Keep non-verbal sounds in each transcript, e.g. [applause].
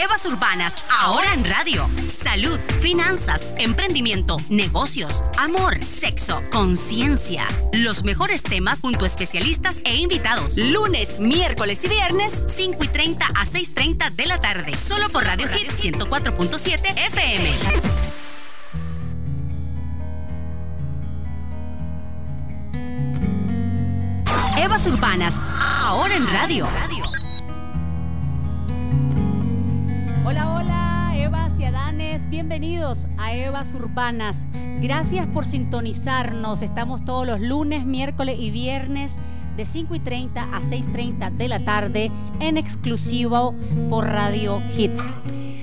Evas Urbanas, ahora en radio. Salud, finanzas, emprendimiento, negocios, amor, sexo, conciencia. Los mejores temas junto a especialistas e invitados. Lunes, miércoles y viernes, 5 y 30 a 6.30 de la tarde. Solo por Radio Hit 104.7 FM. Evas Urbanas, ahora en radio. Y bienvenidos a Evas Urbanas. Gracias por sintonizarnos. Estamos todos los lunes, miércoles y viernes de 5 y 30 a 6.30 de la tarde en exclusivo por Radio Hit.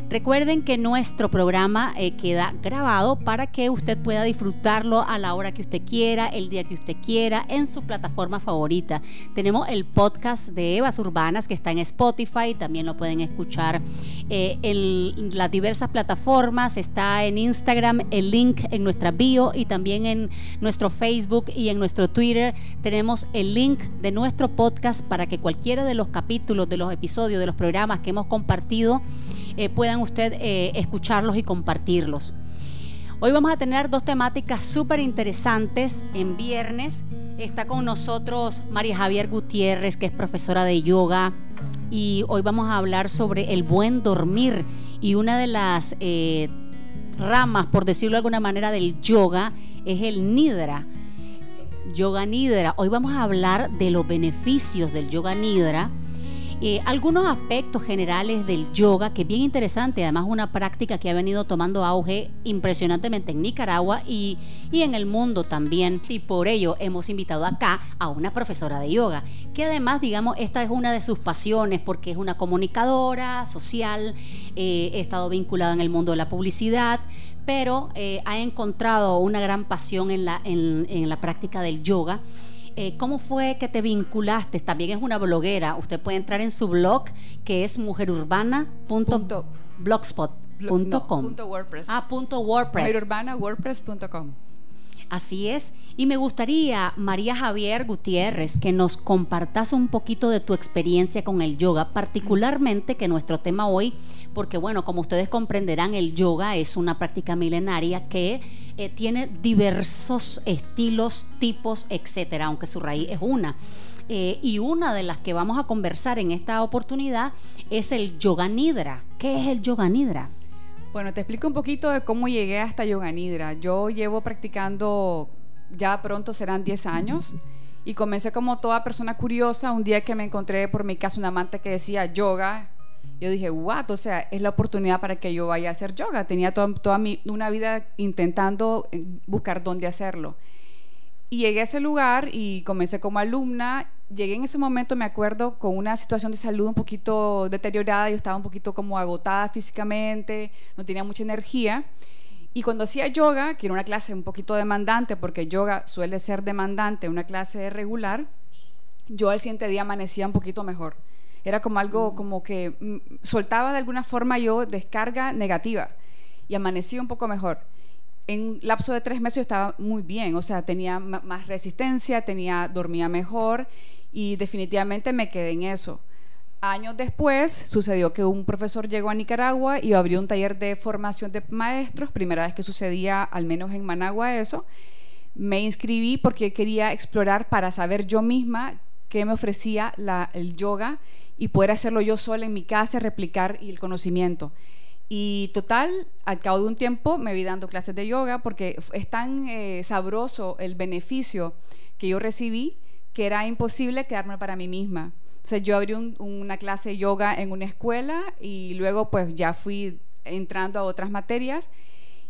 Recuerden que nuestro programa eh, queda grabado para que usted pueda disfrutarlo a la hora que usted quiera, el día que usted quiera, en su plataforma favorita. Tenemos el podcast de Evas Urbanas que está en Spotify, también lo pueden escuchar eh, en las diversas plataformas, está en Instagram, el link en nuestra bio y también en nuestro Facebook y en nuestro Twitter tenemos el link de nuestro podcast para que cualquiera de los capítulos, de los episodios, de los programas que hemos compartido, eh, puedan usted eh, escucharlos y compartirlos. Hoy vamos a tener dos temáticas súper interesantes en viernes. Está con nosotros María Javier Gutiérrez, que es profesora de yoga. Y hoy vamos a hablar sobre el buen dormir. Y una de las eh, ramas, por decirlo de alguna manera, del yoga es el nidra. Yoga nidra. Hoy vamos a hablar de los beneficios del yoga nidra eh, algunos aspectos generales del yoga, que es bien interesante, además una práctica que ha venido tomando auge impresionantemente en Nicaragua y, y en el mundo también. Y por ello hemos invitado acá a una profesora de yoga, que además, digamos, esta es una de sus pasiones porque es una comunicadora social, eh, he estado vinculada en el mundo de la publicidad, pero eh, ha encontrado una gran pasión en la, en, en la práctica del yoga eh, ¿Cómo fue que te vinculaste? También es una bloguera. Usted puede entrar en su blog que es mujerurbana.blogspot.com. WordPress. Ah, punto WordPress. Mujerurbana.wordpress.com. Así es. Y me gustaría, María Javier Gutiérrez, que nos compartas un poquito de tu experiencia con el yoga, particularmente que nuestro tema hoy, porque bueno, como ustedes comprenderán, el yoga es una práctica milenaria que eh, tiene diversos estilos, tipos, etcétera, aunque su raíz es una. Eh, y una de las que vamos a conversar en esta oportunidad es el yoga nidra. ¿Qué es el yoga nidra? Bueno, te explico un poquito de cómo llegué hasta Yoga Nidra. Yo llevo practicando, ya pronto serán 10 años, y comencé como toda persona curiosa. Un día que me encontré por mi casa una manta que decía yoga, yo dije, what, o sea, es la oportunidad para que yo vaya a hacer yoga. Tenía toda, toda mi, una vida intentando eh, buscar dónde hacerlo. Y llegué a ese lugar y comencé como alumna. Llegué en ese momento, me acuerdo, con una situación de salud un poquito deteriorada. Yo estaba un poquito como agotada físicamente, no tenía mucha energía. Y cuando hacía yoga, que era una clase un poquito demandante, porque yoga suele ser demandante, una clase regular, yo al siguiente día amanecía un poquito mejor. Era como algo como que mm, soltaba de alguna forma yo descarga negativa y amanecía un poco mejor en un lapso de tres meses yo estaba muy bien, o sea, tenía más resistencia, tenía, dormía mejor y definitivamente me quedé en eso. Años después sucedió que un profesor llegó a Nicaragua y abrió un taller de formación de maestros, primera vez que sucedía al menos en Managua eso. Me inscribí porque quería explorar para saber yo misma qué me ofrecía el yoga y poder hacerlo yo sola en mi casa, replicar el conocimiento. Y total, al cabo de un tiempo me vi dando clases de yoga porque es tan eh, sabroso el beneficio que yo recibí que era imposible quedarme para mí misma. O sea, yo abrí una clase de yoga en una escuela y luego pues ya fui entrando a otras materias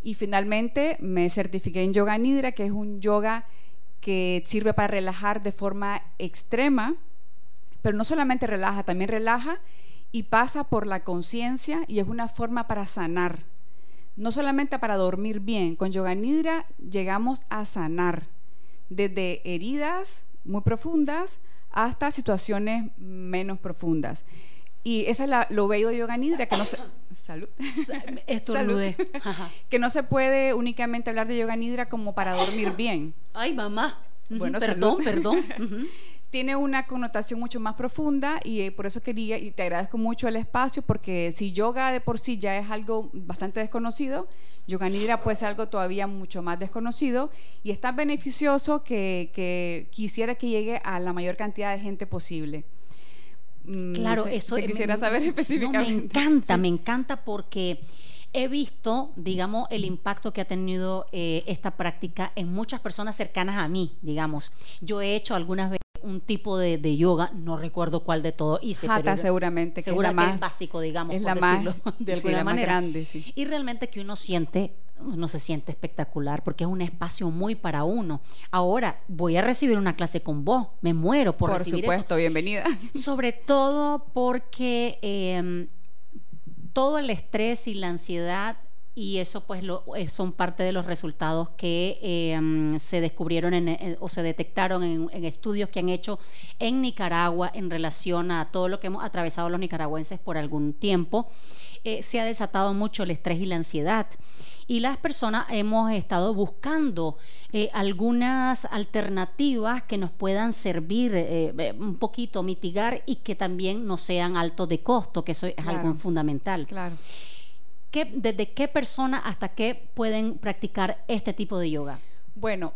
y finalmente me certifiqué en yoga nidra, que es un yoga que sirve para relajar de forma extrema, pero no solamente relaja, también relaja y pasa por la conciencia y es una forma para sanar. No solamente para dormir bien, con Yoga Nidra llegamos a sanar desde heridas muy profundas hasta situaciones menos profundas. Y esa es la, lo bello de Yoga Nidra, que no se... Salud. [laughs] que no se puede únicamente hablar de Yoga Nidra como para dormir bien. Ay, mamá. Bueno, perdón, perdón. [laughs] tiene una connotación mucho más profunda y eh, por eso quería, y te agradezco mucho el espacio, porque si yoga de por sí ya es algo bastante desconocido, yoga nidra puede ser algo todavía mucho más desconocido y es tan beneficioso que, quisiera que llegue a la mayor cantidad de gente posible. Mm, claro, eso quisiera saber específicamente. me encanta, [laughs] me encanta porque he visto, digamos, el impacto que ha tenido eh, esta práctica en muchas personas cercanas a mí, digamos. Yo he hecho algunas veces un tipo de, yoga, no recuerdo cuál de todo hice. Hatha seguramente, que es la más, básico, digamos, es la más, de [laughs] alguna manera. grande, sí. Y realmente que uno siente uno se siente espectacular porque es un espacio muy para uno. Ahora voy a recibir una clase con vos, me muero por, recibir Por supuesto, bienvenida. Sobre todo porque em, todo el estrés y la ansiedad y eso pues lo, eh, son parte de los resultados que em, se descubrieron en, o se detectaron en, estudios que han hecho en Nicaragua en relación a todo lo que hemos atravesado los nicaragüenses por algún tiempo. Eh, se ha desatado mucho el estrés y la ansiedad y las personas hemos estado buscando eh, algunas alternativas que nos puedan servir un poquito, mitigar y que también no sean altos de costo, que eso es algo fundamental. Claro desde qué persona hasta qué pueden practicar este tipo de yoga? Bueno,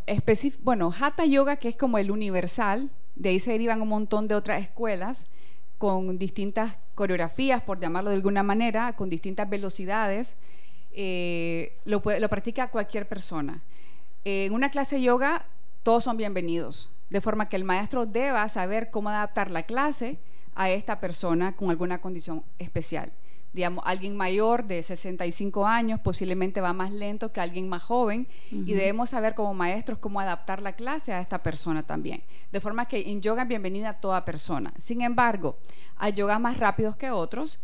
bueno, Hatha Yoga, que es como el universal, de ahí se derivan un montón de otras escuelas con distintas coreografías, por llamarlo de alguna manera, con distintas velocidades. Eh, lo, lo, practica cualquier persona. en una clase de yoga, todos son bienvenidos, de forma que el maestro deba saber cómo adaptar la clase a esta persona con alguna condición especial digamos, alguien mayor de 65 años posiblemente va más lento que alguien más joven y debemos saber como maestros cómo adaptar la clase a esta persona también. De forma que en yoga bienvenida a toda persona. Sin embargo, hay yogas más rápidos que otros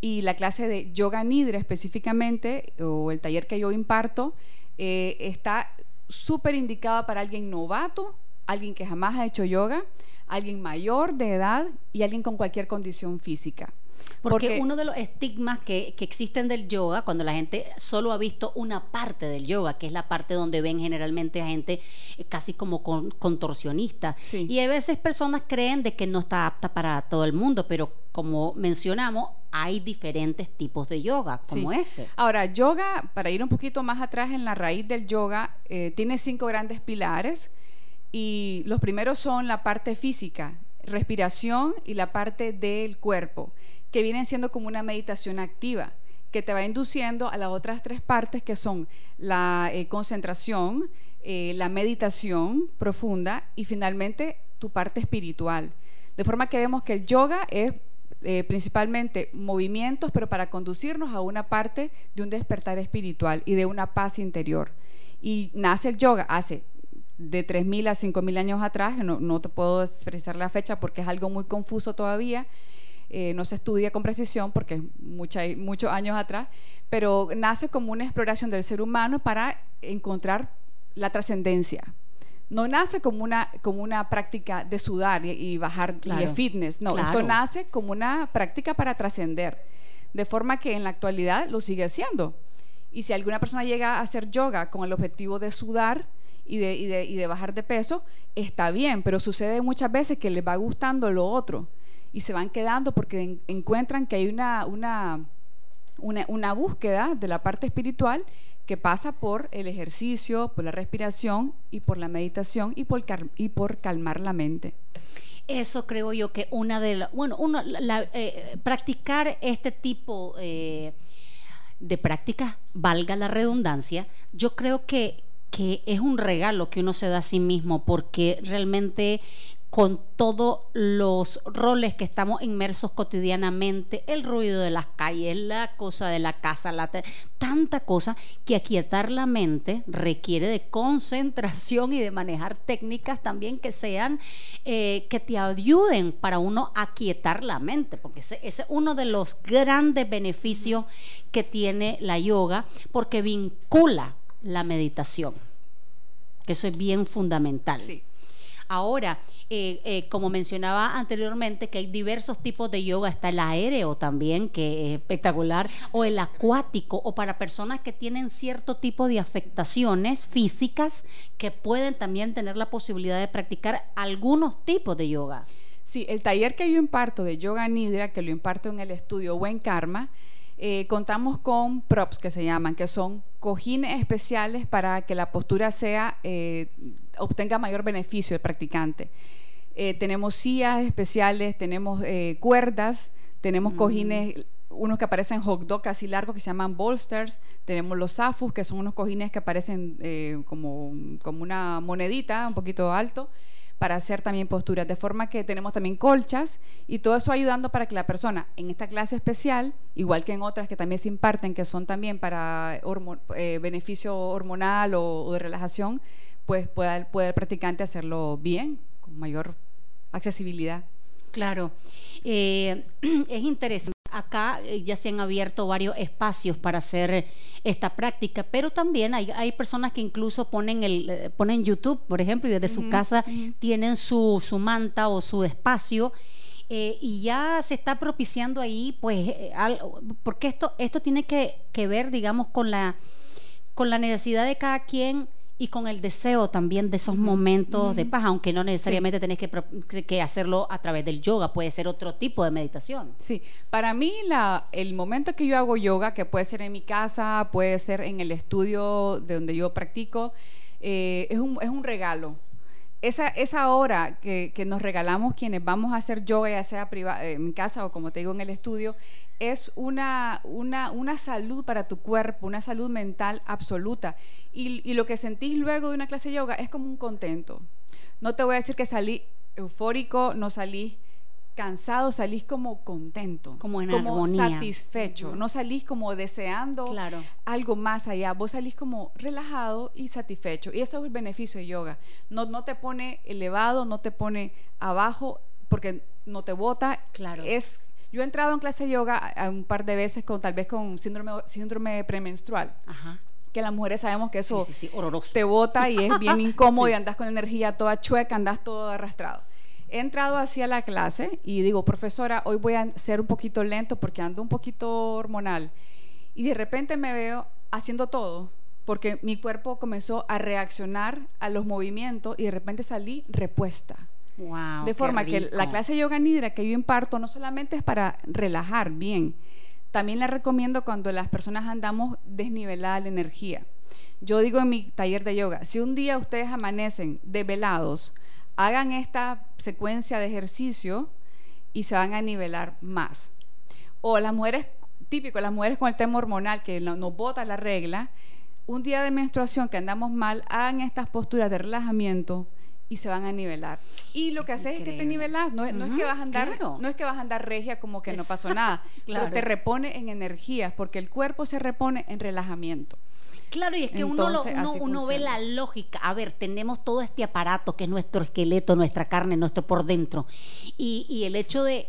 y la clase de yoga nidra específicamente o el taller que yo imparto eh, está súper indicada para alguien novato, alguien que jamás ha hecho yoga, alguien mayor de edad y alguien con cualquier condición física. Porque, uno de los estigmas que, existen del yoga, cuando la gente solo ha visto una parte del yoga, que es la parte donde ven generalmente a gente eh, casi como contorsionista. Y a veces personas creen de que no está apta para todo el mundo, pero como mencionamos, hay diferentes tipos de yoga, como este. Ahora, yoga, para ir un poquito más atrás en la raíz del yoga, eh, tiene cinco grandes pilares. Y los primeros son la parte física, respiración y la parte del cuerpo que vienen siendo como una meditación activa, que te va induciendo a las otras tres partes que son la eh, concentración, eh, la meditación profunda y finalmente tu parte espiritual. De forma que vemos que el yoga es eh, principalmente movimientos, pero para conducirnos a una parte de un despertar espiritual y de una paz interior. Y nace el yoga hace de 3.000 a 5.000 años atrás, no, no te puedo expresar la fecha porque es algo muy confuso todavía, eh, no se estudia con precisión porque es muchos años atrás, pero nace como una exploración del ser humano para encontrar la trascendencia. No nace como una, como una práctica de sudar y, bajar de fitness, no, esto nace como una práctica para trascender, de forma que en la actualidad lo sigue haciendo. Y si alguna persona llega a hacer yoga con el objetivo de sudar, y de, y de, y de, bajar de peso, está bien, pero sucede muchas veces que les va gustando lo otro y se van quedando porque encuentran que hay una, una, una, búsqueda de la parte espiritual que pasa por el ejercicio, por la respiración y por la meditación y por, y por calmar la mente. Eso creo yo que una de las, bueno, uno, eh, practicar este tipo eh, de prácticas, valga la redundancia, yo creo que, que es un regalo que uno se da a sí mismo porque realmente con todos los roles que estamos inmersos cotidianamente, el ruido de las calles, la cosa de la casa, la tanta cosa que aquietar la mente requiere de concentración y de manejar técnicas también que sean, eh, que te ayuden para uno aquietar la mente, porque ese, ese, es uno de los grandes beneficios que tiene la yoga, porque vincula la meditación, que eso es bien fundamental. Sí. Ahora, eh, eh, como mencionaba anteriormente, que hay diversos tipos de yoga, está el aéreo también, que es espectacular, o el acuático, o para personas que tienen cierto tipo de afectaciones físicas que pueden también tener la posibilidad de practicar algunos tipos de yoga. Sí, el taller que yo imparto de yoga nidra, que lo imparto en el estudio Buen Karma, eh, contamos con props que se llaman, que son cojines especiales para que la postura sea, eh, obtenga mayor beneficio el practicante. Eh, tenemos sillas especiales, tenemos cuerdas, tenemos mm. cojines, unos que aparecen hot dog casi largos que se llaman bolsters, tenemos los zafus, que son unos cojines que aparecen como, como una monedita un poquito alto para hacer también posturas, de forma que tenemos también colchas y todo eso ayudando para que la persona en esta clase especial, igual que en otras que también se imparten, que son también para eh, beneficio hormonal o, de relajación, pues pueda, pueda el practicante hacerlo bien, con mayor accesibilidad. Claro, eh, [clears throat] es interesante acá eh, ya se han abierto varios espacios para hacer esta práctica, pero también hay, personas que incluso ponen, el, eh, ponen YouTube, por ejemplo, y desde su casa tienen su, su, manta o su espacio. Eh, y ya se está propiciando ahí, pues, porque esto, esto tiene que, que ver, digamos, con la, con la necesidad de cada quien y con el deseo también de esos momentos de paz, aunque no necesariamente tenés que, que, hacerlo a través del yoga, puede ser otro tipo de meditación. Sí, para mí la, el momento que yo hago yoga, que puede ser en mi casa, puede ser en el estudio de donde yo practico, eh, es, un, es un regalo esa, esa hora que, que, nos regalamos quienes vamos a hacer yoga, ya sea en casa o como te digo en el estudio, es una, una, una salud para tu cuerpo, una salud mental absoluta. Y, y, lo que sentís luego de una clase de yoga es como un contento. No te voy a decir que salí eufórico, no salí cansado, salís como contento, como en como satisfecho, no salís como deseando algo más allá, vos salís como relajado y satisfecho. Y eso es el beneficio de yoga. No, no te pone elevado, no te pone abajo, porque no te bota. Claro. Es, yo he entrado en clase de yoga un par de veces con tal vez con síndrome, síndrome premenstrual. que las mujeres sabemos que eso te bota y es bien [laughs] incómodo y andas con energía toda chueca, andas todo arrastrado he entrado hacia la clase y digo, profesora, hoy voy a ser un poquito lento porque ando un poquito hormonal. Y de repente me veo haciendo todo, porque mi cuerpo comenzó a reaccionar a los movimientos y de repente salí repuesta. Wow, de forma que la clase de yoga nidra que yo imparto no solamente es para relajar bien, también la recomiendo cuando las personas andamos desnivelada la energía. Yo digo en mi taller de yoga, si un día ustedes amanecen desvelados, hagan esta secuencia de ejercicio y se van a nivelar más. O las mujeres, típico, las mujeres con el tema hormonal que nos bota la regla, un día de menstruación que andamos mal, hagan estas posturas de relajamiento y se van a nivelar. Y lo que haces es que te nivelas, no, es que vas a andar, no es que vas a andar regia como que no pasó nada, pero te repone en energías porque el cuerpo se repone en relajamiento. Claro, y es que uno, uno, ve la lógica. A ver, tenemos todo este aparato que es nuestro esqueleto, nuestra carne, nuestro por dentro. Y, el hecho de,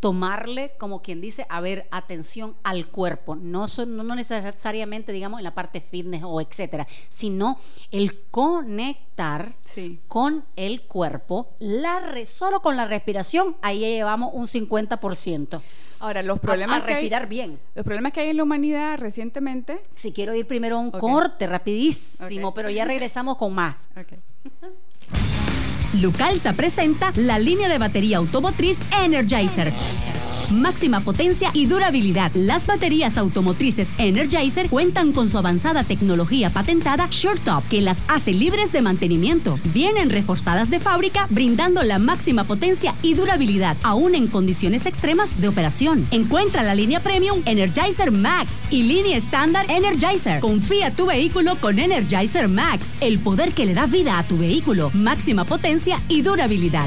tomarle, como quien dice, a ver, atención al cuerpo. No, no necesariamente, digamos, en la parte fitness o etcétera, sino el conectar con el cuerpo, la solo con la respiración, ahí llevamos un 50%. Ahora, los problemas. A, respirar bien. Los problemas que hay en la humanidad recientemente. Si quiero ir primero a un corte rapidísimo, pero ya regresamos con más. Lucalza presenta la línea de batería automotriz Energizer. Máxima potencia y durabilidad. Las baterías automotrices Energizer cuentan con su avanzada tecnología patentada SureTop, que las hace libres de mantenimiento. Vienen reforzadas de fábrica, brindando la máxima potencia y durabilidad, aún en condiciones extremas de operación. Encuentra la línea Premium Energizer Max y línea estándar Energizer. Confía tu vehículo con Energizer Max, el poder que le da vida a tu vehículo. Máxima potencia y durabilidad.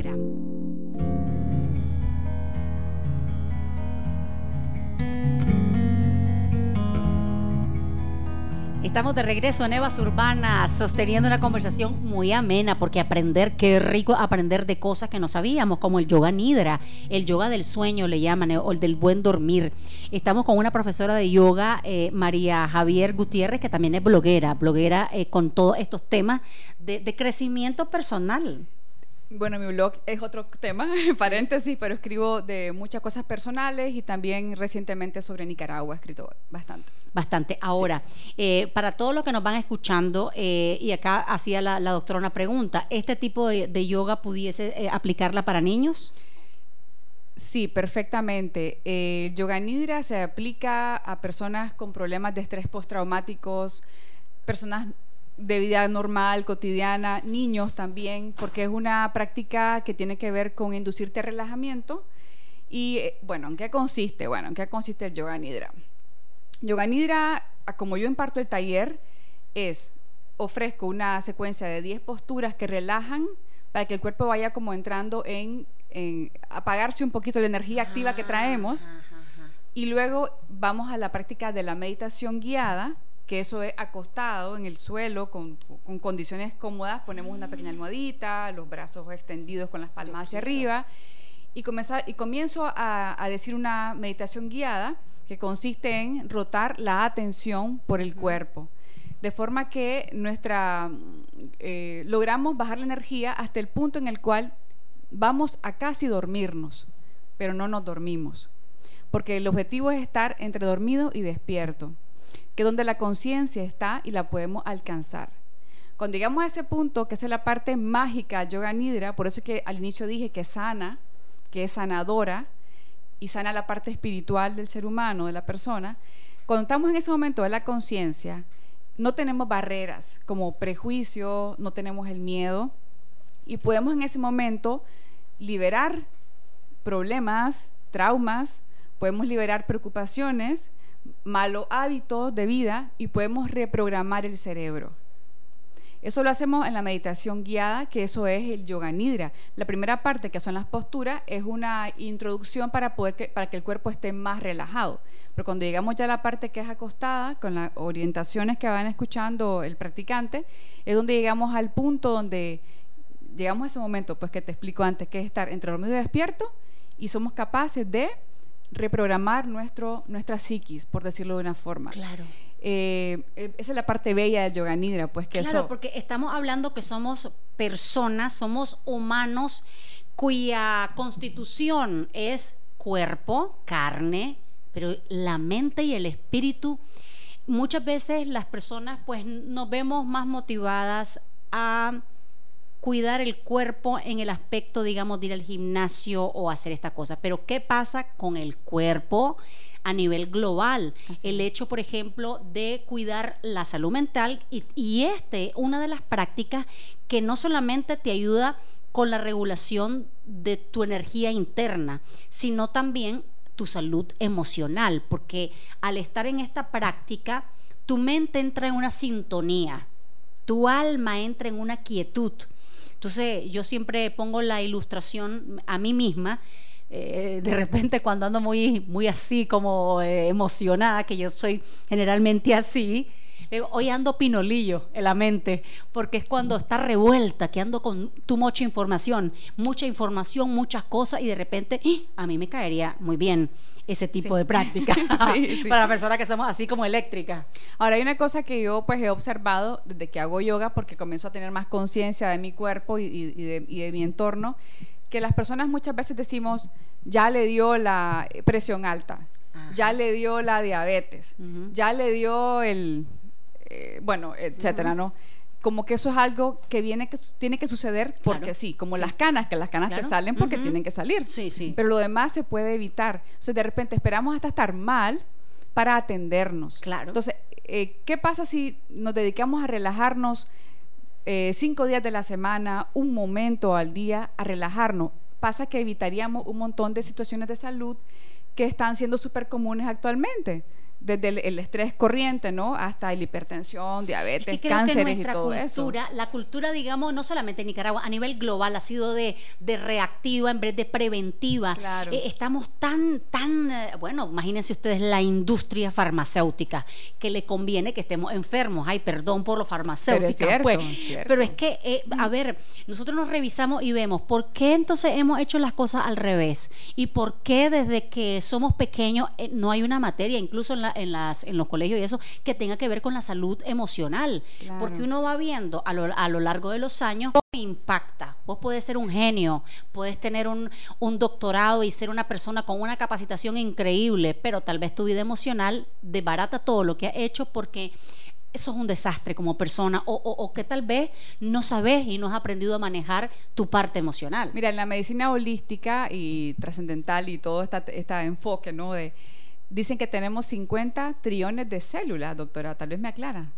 Estamos de regreso en Evas Urbanas, sosteniendo una conversación muy amena, porque aprender, qué rico aprender de cosas que no sabíamos, como el yoga nidra, el yoga del sueño le llaman, o el del buen dormir. Estamos con una profesora de yoga, eh, María Javier Gutiérrez, que también es bloguera, bloguera eh, con todos estos temas de crecimiento personal. Bueno, mi blog es otro tema, [laughs] paréntesis, pero escribo de muchas cosas personales y también recientemente sobre Nicaragua he escrito bastante. Bastante. Ahora, eh, para todos los que nos van escuchando, eh, y acá hacía la, doctora una pregunta, ¿este tipo de, yoga pudiese eh, aplicarla para niños? Sí, perfectamente. El yoga nidra se aplica a personas con problemas de estrés postraumáticos, personas de vida normal, cotidiana, niños también, porque es una práctica que tiene que ver con inducirte a relajamiento. Y eh, bueno, ¿en qué consiste? Bueno, ¿en qué consiste el yoga nidra? Yoga nidra, como yo imparto el taller, es ofrezco una secuencia de 10 posturas que relajan para que el cuerpo vaya como entrando en, apagarse un poquito la energía activa que traemos. Y luego vamos a la práctica de la meditación guiada, que eso es acostado en el suelo con, condiciones cómodas, ponemos una pequeña almohadita, los brazos extendidos con las palmas hacia arriba y, y comienzo a, decir una meditación guiada que consiste en rotar la atención por el cuerpo, de forma que nuestra, eh, logramos bajar la energía hasta el punto en el cual vamos a casi dormirnos, pero no nos dormimos, porque el objetivo es estar entre dormido y despierto que donde la conciencia está y la podemos alcanzar. Cuando llegamos a ese punto, que es la parte mágica yoga nidra, por eso que al inicio dije que sana, que es sanadora y sana la parte espiritual del ser humano, de la persona, cuando estamos en ese momento de la conciencia, no tenemos barreras como prejuicio, no tenemos el miedo y podemos en ese momento liberar problemas, traumas, podemos liberar preocupaciones malos hábitos de vida y podemos reprogramar el cerebro. Eso lo hacemos en la meditación guiada, que eso es el yoga nidra. La primera parte, que son las posturas, es una introducción para, poder que, para que el cuerpo esté más relajado. Pero cuando llegamos ya a la parte que es acostada, con las orientaciones que van escuchando el practicante, es donde llegamos al punto donde llegamos a ese momento, pues que te explico antes, que es estar entre dormido y despierto, y somos capaces de reprogramar nuestro, nuestra psiquis, por decirlo de una forma. Claro. Eh, eh, esa es la parte bella de Yoga Nidra, pues que Claro, porque estamos hablando que somos personas, somos humanos cuya constitución es cuerpo, carne, pero la mente y el espíritu, muchas veces las personas pues nos vemos más motivadas a cuidar el cuerpo en el aspecto, digamos, de ir al gimnasio o hacer esta cosa. Pero ¿qué pasa con el cuerpo a nivel global? El hecho, por ejemplo, de cuidar la salud mental y, y este, una de las prácticas que no solamente te ayuda con la regulación de tu energía interna, sino también tu salud emocional, porque al estar en esta práctica, tu mente entra en una sintonía, tu alma entra en una quietud. Entonces yo siempre pongo la ilustración a mí misma. Eh, de repente cuando ando muy, muy así como eh, emocionada, que yo soy generalmente así, hoy ando pinolillo en la mente, porque es cuando está revuelta, que ando con tu mucha información, mucha información, muchas cosas, y de repente ¡ah! a mí me caería muy bien ese tipo de práctica [laughs] [laughs] para personas que somos así como eléctricas. Ahora hay una cosa que yo pues he observado desde que hago yoga, porque comienzo a tener más conciencia de mi cuerpo y, de, mi entorno, que las personas muchas veces decimos, ya le dio la presión alta, ya le dio la diabetes, ya le dio el, eh, bueno, etcétera, ¿no? como que eso es algo que viene que tiene que suceder porque sí, como las canas, que las canas te salen porque tienen que salir. Sí, sí. Pero lo demás se puede evitar. O sea, de repente esperamos hasta estar mal para atendernos. Claro. Entonces, eh, ¿qué pasa si nos dedicamos a relajarnos eh, cinco días de la semana, un momento al día a relajarnos? Pasa que evitaríamos un montón de situaciones de salud que están siendo súper comunes actualmente desde el, estrés corriente, ¿no? Hasta la hipertensión, diabetes, es que cánceres y todo cultura, eso. La cultura, digamos, no solamente en Nicaragua, a nivel global ha sido de, reactiva en vez de preventiva. Claro. Eh, estamos tan, tan, eh, bueno, imagínense ustedes la industria farmacéutica, que le conviene que estemos enfermos. Ay, perdón por los farmacéuticos. Pero es, pues. Pero es que, eh, a ver, nosotros nos revisamos y vemos por qué entonces hemos hecho las cosas al revés y por qué desde que somos pequeños no hay una materia, incluso en la en, las, en los colegios y eso, que tenga que ver con la salud emocional. Porque uno va viendo a lo, a lo largo de los años cómo impacta. Vos podés ser un genio, puedes tener un, un doctorado y ser una persona con una capacitación increíble, pero tal vez tu vida emocional desbarata todo lo que has hecho porque eso es un desastre como persona o, o, que tal vez no sabes y no has aprendido a manejar tu parte emocional. Mira, en la medicina holística y trascendental y todo este, este enfoque, ¿no? De Dicen que tenemos 50 trillones de células, doctora, tal vez me aclara.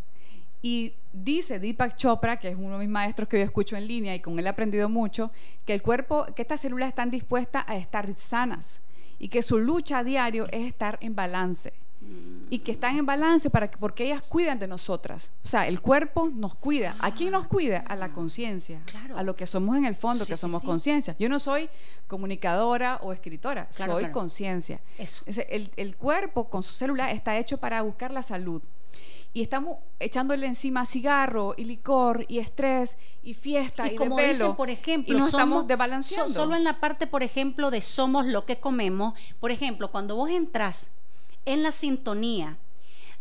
Y dice Deepak Chopra, que es uno de mis maestros que yo escucho en línea y con él he aprendido mucho, que el cuerpo, que estas células están dispuestas a estar sanas y que su lucha a diario es estar en balance y que están en balance para que, porque ellas cuidan de nosotras. O sea, el cuerpo nos cuida. ¿A quién nos cuida? A la conciencia. A lo que somos en el fondo, que somos conciencia. Yo no soy comunicadora o escritora, soy conciencia. El, el cuerpo con su célula está hecho para buscar la salud y estamos echándole encima cigarro y licor y estrés y fiesta y, como de pelo, por ejemplo, y nos somos, estamos desbalanceando. solo en la parte, por ejemplo, de somos lo que comemos. Por ejemplo, cuando vos entras en la sintonía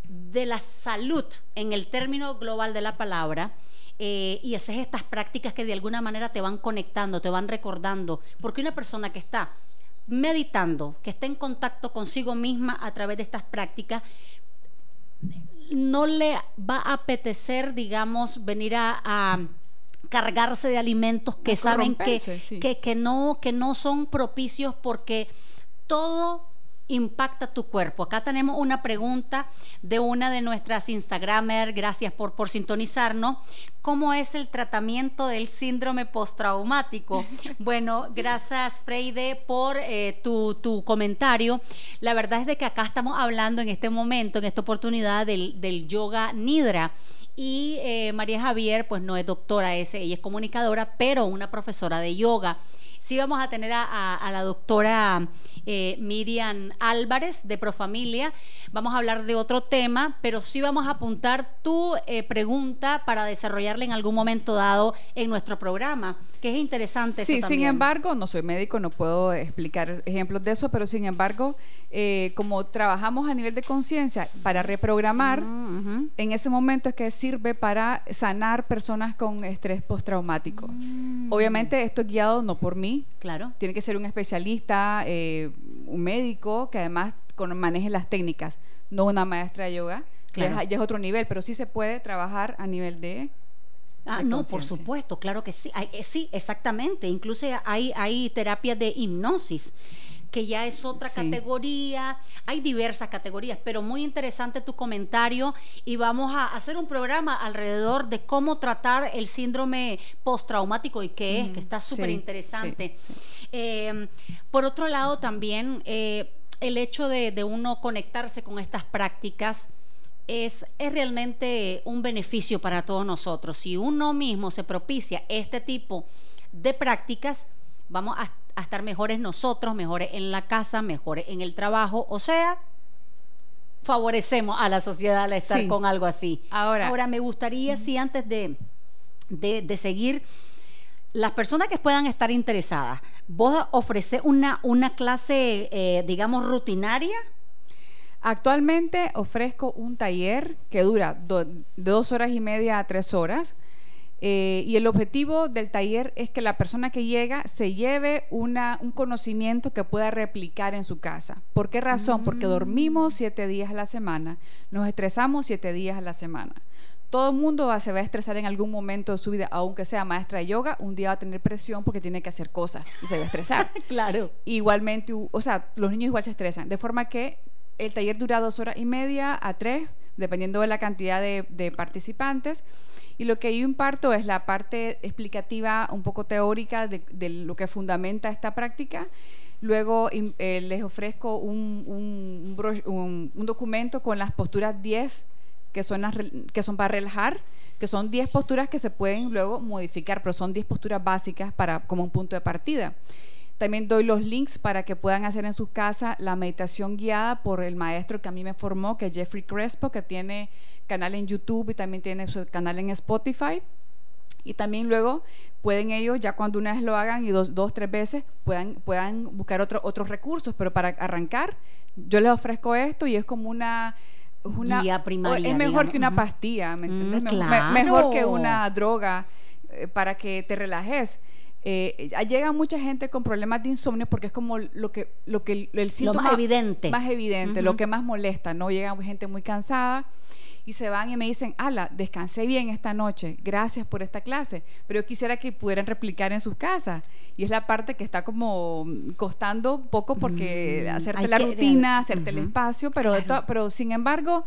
de la salud en el término global de la palabra, eh, y haces estas prácticas que de alguna manera te van conectando, te van recordando, porque una persona que está meditando, que está en contacto consigo misma a través de estas prácticas, no le va a apetecer, digamos, venir a, cargarse de alimentos que saben que, que, que, no, que no son propicios porque todo impacta tu cuerpo? Acá tenemos una pregunta de una de nuestras Instagramers, gracias por, por sintonizarnos. ¿Cómo es el tratamiento del síndrome postraumático? [laughs] Bueno, gracias Freide por eh, tu, tu, comentario. La verdad es de que acá estamos hablando en este momento, en esta oportunidad del, del yoga nidra. Y eh, María Javier, pues no es doctora, ella es comunicadora, pero una profesora de yoga. Sí vamos a tener a, la doctora eh, Miriam Álvarez de Profamilia. Vamos a hablar de otro tema, pero sí vamos a apuntar tu eh, pregunta para desarrollarla en algún momento dado en nuestro programa, que es interesante. Sí, sin embargo, no soy médico, no puedo explicar ejemplos de eso, pero sin embargo, eh, como trabajamos a nivel de conciencia para reprogramar, mm, en ese momento es que sirve para sanar personas con estrés postraumático. Mm. Obviamente esto es guiado no por mí, claro. tiene que ser un especialista, eh, un médico que además maneje las técnicas, no una maestra de yoga, ya, es, otro nivel, pero sí se puede trabajar a nivel de... Ah, no, por supuesto, claro que sí. Eh, sí, exactamente. Incluso hay, hay terapias de hipnosis que ya es otra categoría. Hay diversas categorías, pero muy interesante tu comentario y vamos a hacer un programa alrededor de cómo tratar el síndrome postraumático y qué es, que está súper interesante. Em, por otro lado, también eh, el hecho de, uno conectarse con estas prácticas. Es, es, realmente un beneficio para todos nosotros. Si uno mismo se propicia este tipo de prácticas, vamos a a estar mejores nosotros, mejores en la casa, mejores en el trabajo, o sea, favorecemos a la sociedad al estar con algo así. Ahora, Ahora me gustaría, si antes de, de, seguir, las personas que puedan estar interesadas, ¿vos ofreces una, una clase, eh, digamos, rutinaria? Actualmente ofrezco un taller que dura de dos horas y media a tres horas eh, y el objetivo del taller es que la persona que llega se lleve una, un conocimiento que pueda replicar en su casa. ¿Por qué razón? Porque dormimos siete días a la semana, nos estresamos siete días a la semana. Todo el mundo se va a estresar en algún momento de su vida, aunque sea maestra de yoga, un día va a tener presión porque tiene que hacer cosas y se va a estresar. [laughs] claro. Igualmente, o sea, los niños igual se estresan. De forma que el taller dura dos horas y media a tres, dependiendo de la cantidad de, de participantes. Y lo que yo imparto es la parte explicativa, un poco teórica de, lo que fundamenta esta práctica. Luego eh, les ofrezco un, documento con las posturas 10 que son, que son para relajar, que son 10 posturas que se pueden luego modificar, pero son 10 posturas básicas para, como un punto de partida. También doy los links para que puedan hacer en sus casas la meditación guiada por el maestro que a mí me formó, que es Jeffrey Crespo, que tiene canal en YouTube y también tiene su canal en Spotify. Y también luego pueden ellos, ya cuando una vez lo hagan y dos, dos tres veces, puedan, puedan buscar otro, otros recursos. Pero para arrancar, yo les ofrezco esto y es como una... una primaria, es mejor que una pastilla, ¿me entiendes? Mm, mejor que una droga eh, para que te relajes. Eh, llega mucha gente con problemas de insomnio porque es como lo que, lo que el, síntoma más evidente. Más evidente, lo que más molesta, ¿no? Llega gente muy cansada y se van y me dicen, ala, descansé bien esta noche, gracias por esta clase, pero yo quisiera que pudieran replicar en sus casas. Y es la parte que está como costando poco porque mm, hacerte la rutina, hacerte el espacio, pero, pero sin embargo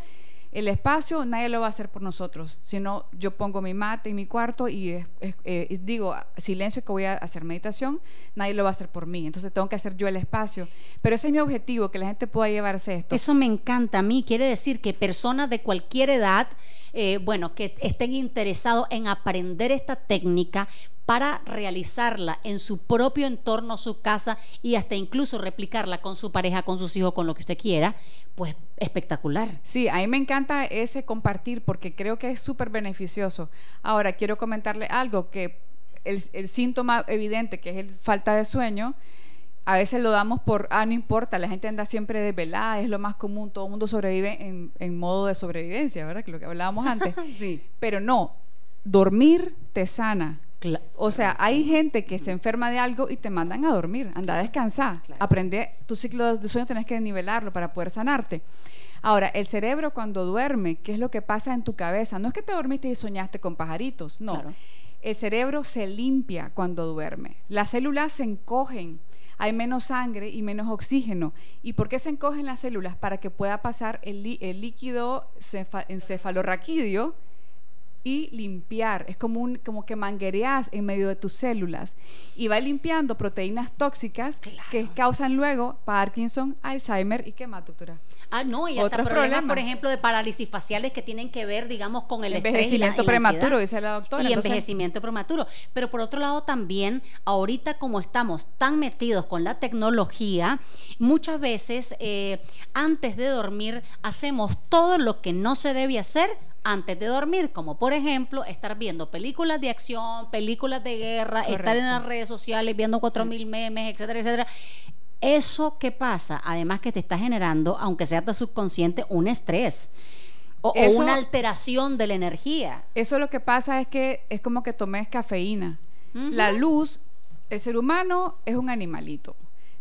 el espacio nadie lo va a hacer por nosotros, sino yo pongo mi mate en mi cuarto y eh, digo, silencio que voy a hacer meditación, nadie lo va a hacer por mí, entonces tengo que hacer yo el espacio. Pero ese es mi objetivo, que la gente pueda llevarse esto. Eso me encanta a mí, quiere decir que personas de cualquier edad, eh, bueno, que estén interesados en aprender esta técnica, para realizarla en su propio entorno, su casa y hasta incluso replicarla con su pareja, con sus hijos, con lo que usted quiera, pues espectacular. Sí, a mí me encanta ese compartir porque creo que es súper beneficioso. Ahora, quiero comentarle algo, que el, síntoma evidente, que es el falta de sueño, a veces lo damos por, ah, no importa, la gente anda siempre desvelada, es lo más común, todo el mundo sobrevive en, en modo de sobrevivencia, ¿verdad? Que lo que hablábamos antes. [laughs] sí. Pero no, dormir te sana, o sea, hay gente que se enferma de algo y te mandan a dormir, anda a descansar, aprende tu ciclo de sueño, tenés que nivelarlo para poder sanarte. Ahora, el cerebro cuando duerme, ¿qué es lo que pasa en tu cabeza? No es que te dormiste y soñaste con pajaritos, no. El cerebro se limpia cuando duerme. Las células se encogen, hay menos sangre y menos oxígeno. ¿Y por qué se encogen las células? Para que pueda pasar el, el líquido encefalorraquídeo y limpiar. Es como, un, como que manguereas en medio de tus células y va limpiando proteínas tóxicas que causan luego Parkinson, Alzheimer y qué más, doctora. Ah, no, y hasta problemas, por ejemplo, de parálisis faciales que tienen que ver, digamos, con el envejecimiento prematuro, dice la doctora. Y envejecimiento prematuro. Pero por otro lado también, ahorita como estamos tan metidos con la tecnología, muchas veces eh, antes de dormir hacemos todo lo que no se debe hacer antes de dormir, como por ejemplo estar viendo películas de acción, películas de guerra, estar en las redes sociales viendo cuatro mil memes, etcétera, etcétera. Eso que pasa, además que te está generando, aunque sea tu subconsciente, un estrés. O, una alteración de la energía. Eso lo que pasa es que es como que tomes cafeína. La luz, el ser humano es un animalito,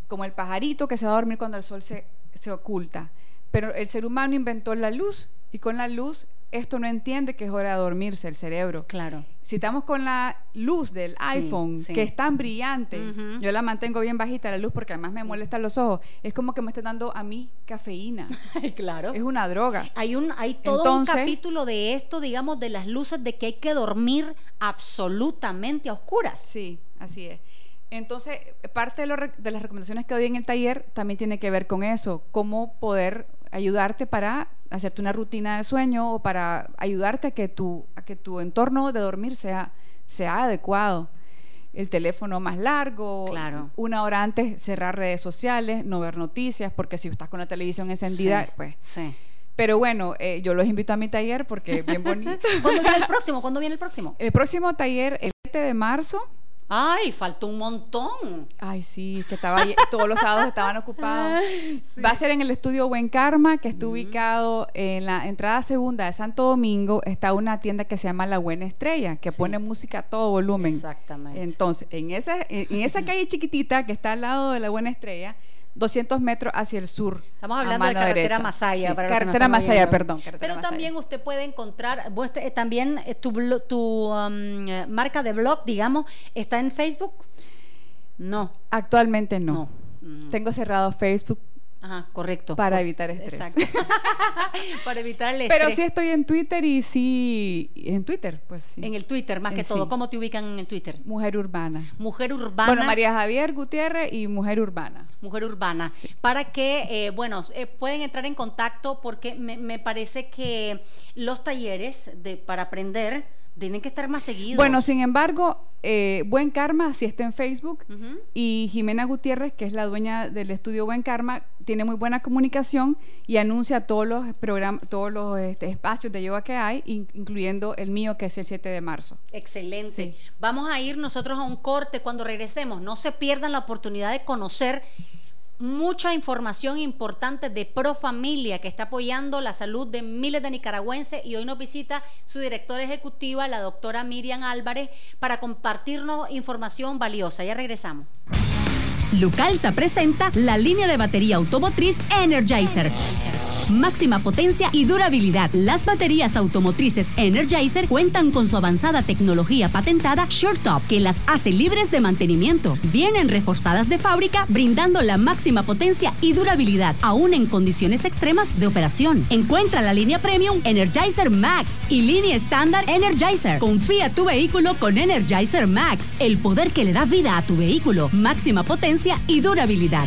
como el pajarito que se va a dormir cuando el sol se, se oculta. Pero el ser humano inventó la luz y con la luz esto no entiende que es hora de dormirse el cerebro. Claro. Si estamos con la luz del iPhone, que es tan brillante, yo la mantengo bien bajita la luz porque además me molestan los ojos, es como que me esté dando a mí cafeína. [laughs] claro. Es una droga. Hay un hay todo un capítulo de esto, digamos, de las luces de que hay que dormir absolutamente a oscuras. Sí, así es. Entonces, parte de, de, las recomendaciones que doy en el taller también tiene que ver con eso, cómo poder ayudarte para hacerte una rutina de sueño o para ayudarte a que tu, a que tu entorno de dormir sea, sea adecuado. El teléfono más largo, una hora antes cerrar redes sociales, no ver noticias, porque si estás con la televisión encendida, pues... Sí. Pero bueno, eh, yo los invito a mi taller porque es bien bonito. [laughs] ¿Cuándo viene el próximo? ¿Cuándo viene el próximo? El próximo taller, el 7 de marzo, Ay, faltó un montón. Ay, sí, que estaba todos los sábados estaban ocupados. Va a ser en el estudio Buen Karma, que está ubicado en la entrada segunda de Santo Domingo. Está una tienda que se llama La Buena Estrella, que pone música a todo volumen. Exactamente. Entonces, en esa, en esa calle chiquitita que está al lado de La Buena Estrella, 200 metros hacia el sur. Estamos hablando de carretera Masaya. carretera Masaya, perdón. Pero también usted puede encontrar, eh, también eh, tu, tu um, marca de blog, digamos, está en Facebook. No. Actualmente no. Tengo cerrado Facebook Ajá, correcto. Para evitar estrés. Exacto. [laughs] para evitar el estrés. Pero sí estoy en Twitter y sí, en Twitter, pues sí. En el Twitter, más que todo. ¿Cómo te ubican en el Twitter? Mujer Urbana. Mujer Urbana. Bueno, María Javier Gutiérrez y Mujer Urbana. Mujer Urbana. Para que, eh, bueno, eh, pueden entrar en contacto porque me, me parece que los talleres de, para aprender tienen que estar más seguidos. Bueno, sin embargo, eh, Buen Karma sí está en Facebook y Jimena Gutiérrez, que es la dueña del estudio Buen Karma, tiene muy buena comunicación y anuncia todos los programas, todos los este, espacios de yoga que hay, incluyendo el mío que es el 7 de marzo. Excelente. Vamos a ir nosotros a un corte cuando regresemos. No se pierdan la oportunidad de conocer mucha información importante de Pro Familia que está apoyando la salud de miles de nicaragüenses y hoy nos visita su directora ejecutiva, la doctora Miriam Álvarez, para compartirnos información valiosa. Ya regresamos. Lucalza presenta la línea de batería automotriz Energizer. Máxima potencia y durabilidad. Las baterías automotrices Energizer cuentan con su avanzada tecnología patentada SureTop, que las hace libres de mantenimiento. Vienen reforzadas de fábrica, brindando la máxima potencia y durabilidad, aún en condiciones extremas de operación. Encuentra la línea Premium Energizer Max y línea estándar Energizer. Confía tu vehículo con Energizer Max, el poder que le da vida a tu vehículo. Máxima potencia y durabilidad.